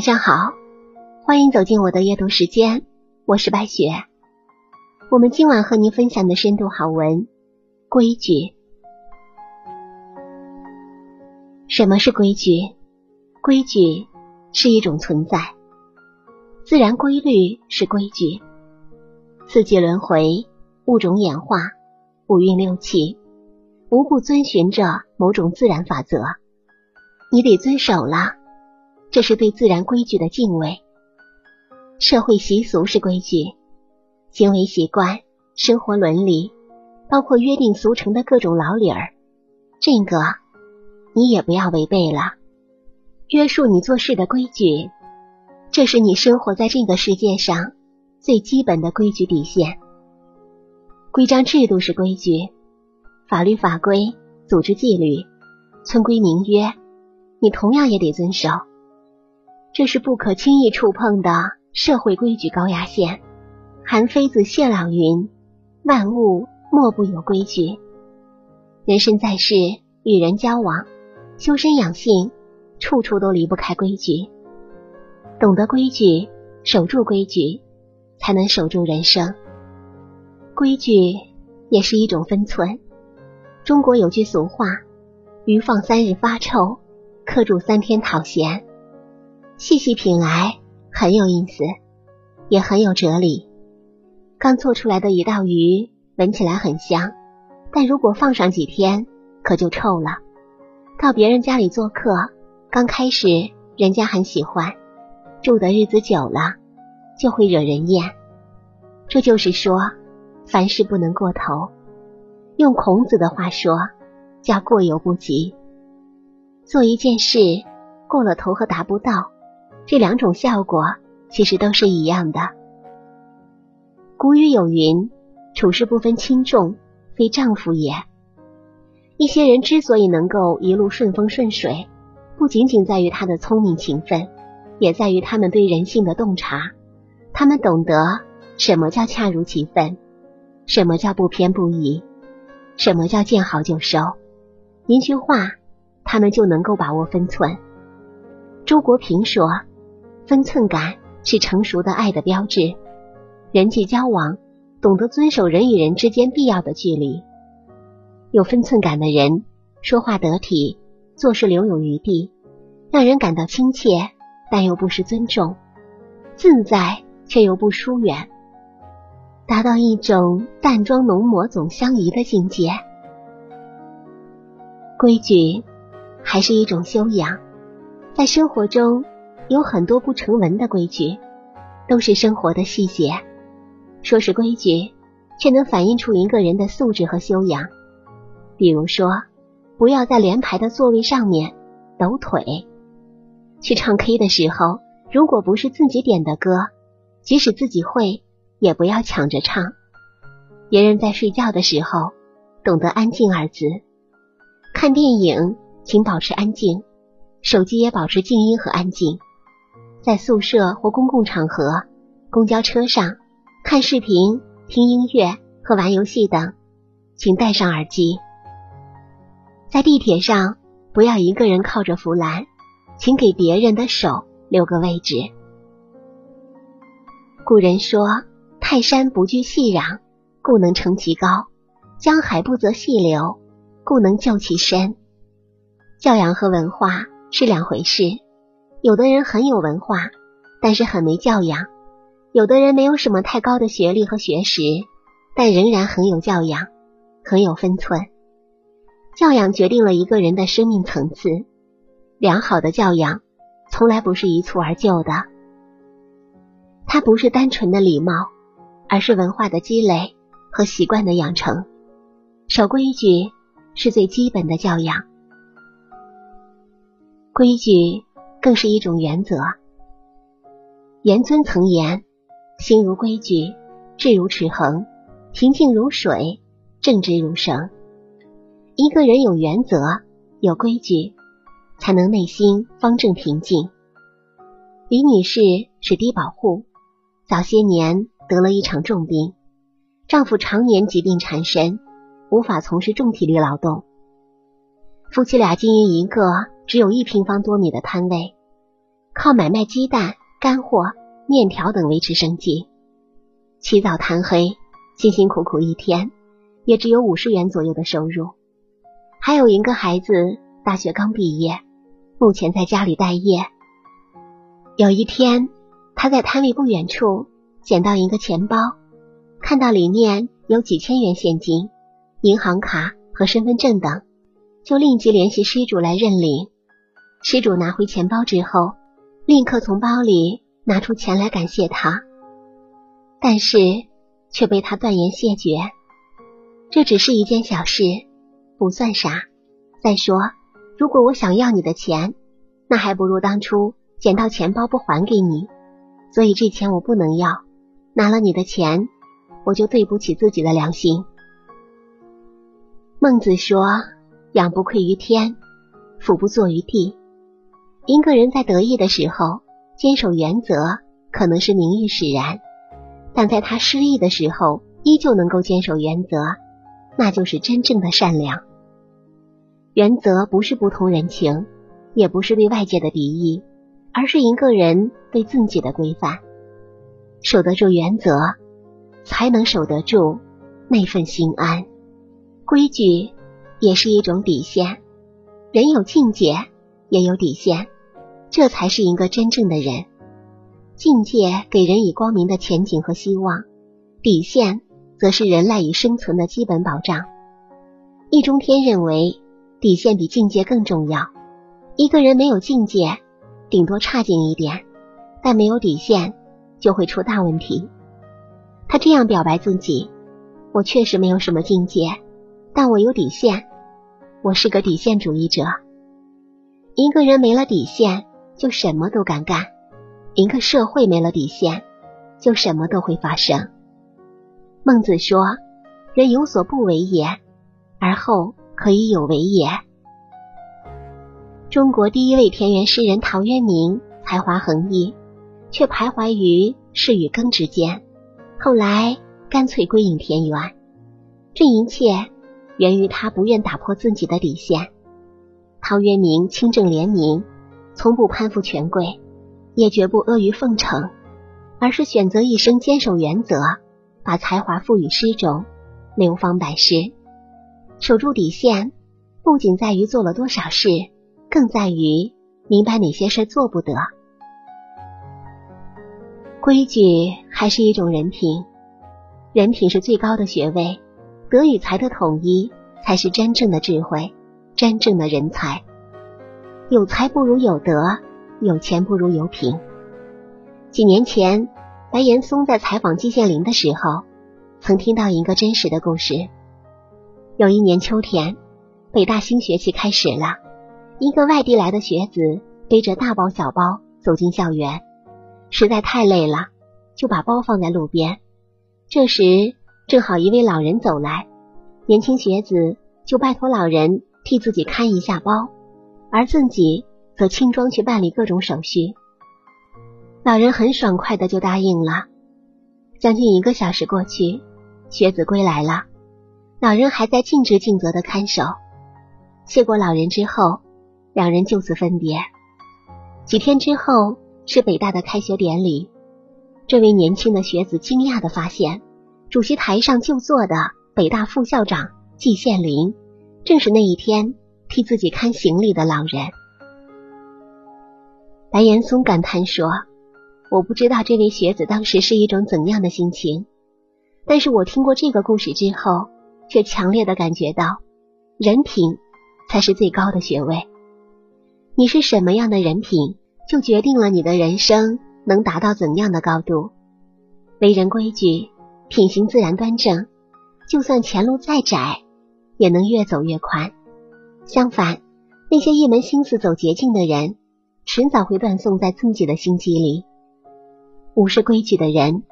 晚上好，欢迎走进我的阅读时间，我是白雪。我们今晚和您分享的深度好文《规矩》。什么是规矩？规矩是一种存在，自然规律是规矩。四季轮回，物种演化，五运六气，无不遵循着某种自然法则，你得遵守了。这是对自然规矩的敬畏。社会习俗是规矩，行为习惯、生活伦理，包括约定俗成的各种老理儿，这个你也不要违背了。约束你做事的规矩，这是你生活在这个世界上最基本的规矩底线。规章制度是规矩，法律法规、组织纪律、村规民约，你同样也得遵守。这是不可轻易触碰的社会规矩高压线。韩非子、谢老云：“万物莫不有规矩。”人生在世，与人交往、修身养性，处处都离不开规矩。懂得规矩，守住规矩，才能守住人生。规矩也是一种分寸。中国有句俗话：“鱼放三日发臭，客住三天讨嫌。”细细品来，很有意思，也很有哲理。刚做出来的一道鱼，闻起来很香，但如果放上几天，可就臭了。到别人家里做客，刚开始人家很喜欢，住的日子久了，就会惹人厌。这就是说，凡事不能过头。用孔子的话说，叫过犹不及。做一件事，过了头和达不到。这两种效果其实都是一样的。古语有云：“处事不分轻重，非丈夫也。”一些人之所以能够一路顺风顺水，不仅仅在于他的聪明勤奋，也在于他们对人性的洞察。他们懂得什么叫恰如其分，什么叫不偏不倚，什么叫见好就收。一句话，他们就能够把握分寸。周国平说。分寸感是成熟的爱的标志。人际交往，懂得遵守人与人之间必要的距离。有分寸感的人，说话得体，做事留有余地，让人感到亲切，但又不失尊重；自在却又不疏远，达到一种淡妆浓抹总相宜的境界。规矩还是一种修养，在生活中。有很多不成文的规矩，都是生活的细节。说是规矩，却能反映出一个人的素质和修养。比如说，不要在连排的座位上面抖腿。去唱 K 的时候，如果不是自己点的歌，即使自己会，也不要抢着唱。别人在睡觉的时候，懂得“安静”二字。看电影，请保持安静，手机也保持静音和安静。在宿舍或公共场合、公交车上看视频、听音乐和玩游戏等，请戴上耳机。在地铁上不要一个人靠着扶栏，请给别人的手留个位置。古人说：“泰山不惧细壤，故能成其高；江海不择细流，故能就其深。”教养和文化是两回事。有的人很有文化，但是很没教养；有的人没有什么太高的学历和学识，但仍然很有教养，很有分寸。教养决定了一个人的生命层次。良好的教养从来不是一蹴而就的，它不是单纯的礼貌，而是文化的积累和习惯的养成。守规矩是最基本的教养，规矩。更是一种原则。严尊曾言：“心如规矩，志如尺衡，平静如水，正直如绳。”一个人有原则、有规矩，才能内心方正平静。李女士是低保户，早些年得了一场重病，丈夫常年疾病缠身，无法从事重体力劳动。夫妻俩经营一个。只有一平方多米的摊位，靠买卖鸡蛋、干货、面条等维持生计。起早贪黑，辛辛苦苦一天，也只有五十元左右的收入。还有一个孩子，大学刚毕业，目前在家里待业。有一天，他在摊位不远处捡到一个钱包，看到里面有几千元现金、银行卡和身份证等，就立即联系失主来认领。失主拿回钱包之后，立刻从包里拿出钱来感谢他，但是却被他断言谢绝。这只是一件小事，不算啥。再说，如果我想要你的钱，那还不如当初捡到钱包不还给你。所以这钱我不能要，拿了你的钱，我就对不起自己的良心。孟子说：“仰不愧于天，俯不怍于地。”一个人在得意的时候坚守原则，可能是名誉使然；但在他失意的时候，依旧能够坚守原则，那就是真正的善良。原则不是不通人情，也不是对外界的敌意，而是一个人对自己的规范。守得住原则，才能守得住那份心安。规矩也是一种底线，人有境界，也有底线。这才是一个真正的人。境界给人以光明的前景和希望，底线则是人赖以生存的基本保障。易中天认为，底线比境界更重要。一个人没有境界，顶多差劲一点；但没有底线，就会出大问题。他这样表白自己：“我确实没有什么境界，但我有底线。我是个底线主义者。一个人没了底线。”就什么都敢干，一个社会没了底线，就什么都会发生。孟子说：“人有所不为也，而后可以有为也。”中国第一位田园诗人陶渊明才华横溢，却徘徊于仕与耕之间，后来干脆归隐田园。这一切源于他不愿打破自己的底线。陶渊明清正廉明。从不攀附权贵，也绝不阿谀奉承，而是选择一生坚守原则，把才华赋予诗中，流芳百世。守住底线，不仅在于做了多少事，更在于明白哪些事做不得。规矩还是一种人品，人品是最高的学位，德与才的统一才是真正的智慧，真正的人才。有才不如有德，有钱不如有品。几年前，白岩松在采访季羡林的时候，曾听到一个真实的故事。有一年秋天，北大新学期开始了，一个外地来的学子背着大包小包走进校园，实在太累了，就把包放在路边。这时正好一位老人走来，年轻学子就拜托老人替自己看一下包。而自己则轻装去办理各种手续，老人很爽快的就答应了。将近一个小时过去，学子归来了，老人还在尽职尽责的看守。谢过老人之后，两人就此分别。几天之后是北大的开学典礼，这位年轻的学子惊讶的发现，主席台上就坐的北大副校长季羡林，正是那一天。替自己看行李的老人，白岩松感叹说：“我不知道这位学子当时是一种怎样的心情，但是我听过这个故事之后，却强烈的感觉到，人品才是最高的学位。你是什么样的人品，就决定了你的人生能达到怎样的高度。为人规矩，品行自然端正，就算前路再窄，也能越走越宽。”相反，那些一门心思走捷径的人，迟早会断送在自己的心机里。无视规矩的人，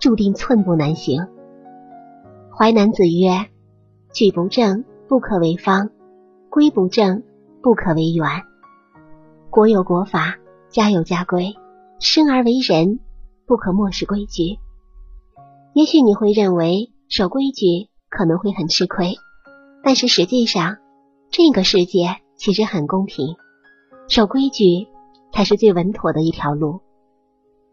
注定寸步难行。淮南子曰：“矩不正，不可为方；规不正，不可为圆。”国有国法，家有家规，生而为人，不可漠视规矩。也许你会认为守规矩可能会很吃亏，但是实际上。这个世界其实很公平，守规矩才是最稳妥的一条路。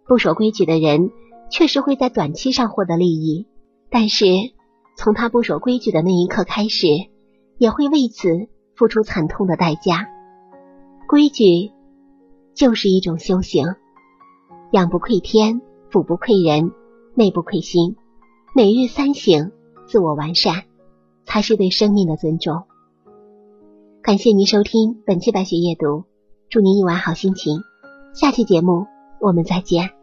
不守规矩的人确实会在短期上获得利益，但是从他不守规矩的那一刻开始，也会为此付出惨痛的代价。规矩就是一种修行，仰不愧天，俯不愧人，内不愧心。每日三省，自我完善，才是对生命的尊重。感谢您收听本期白雪夜读，祝您一晚好心情。下期节目我们再见。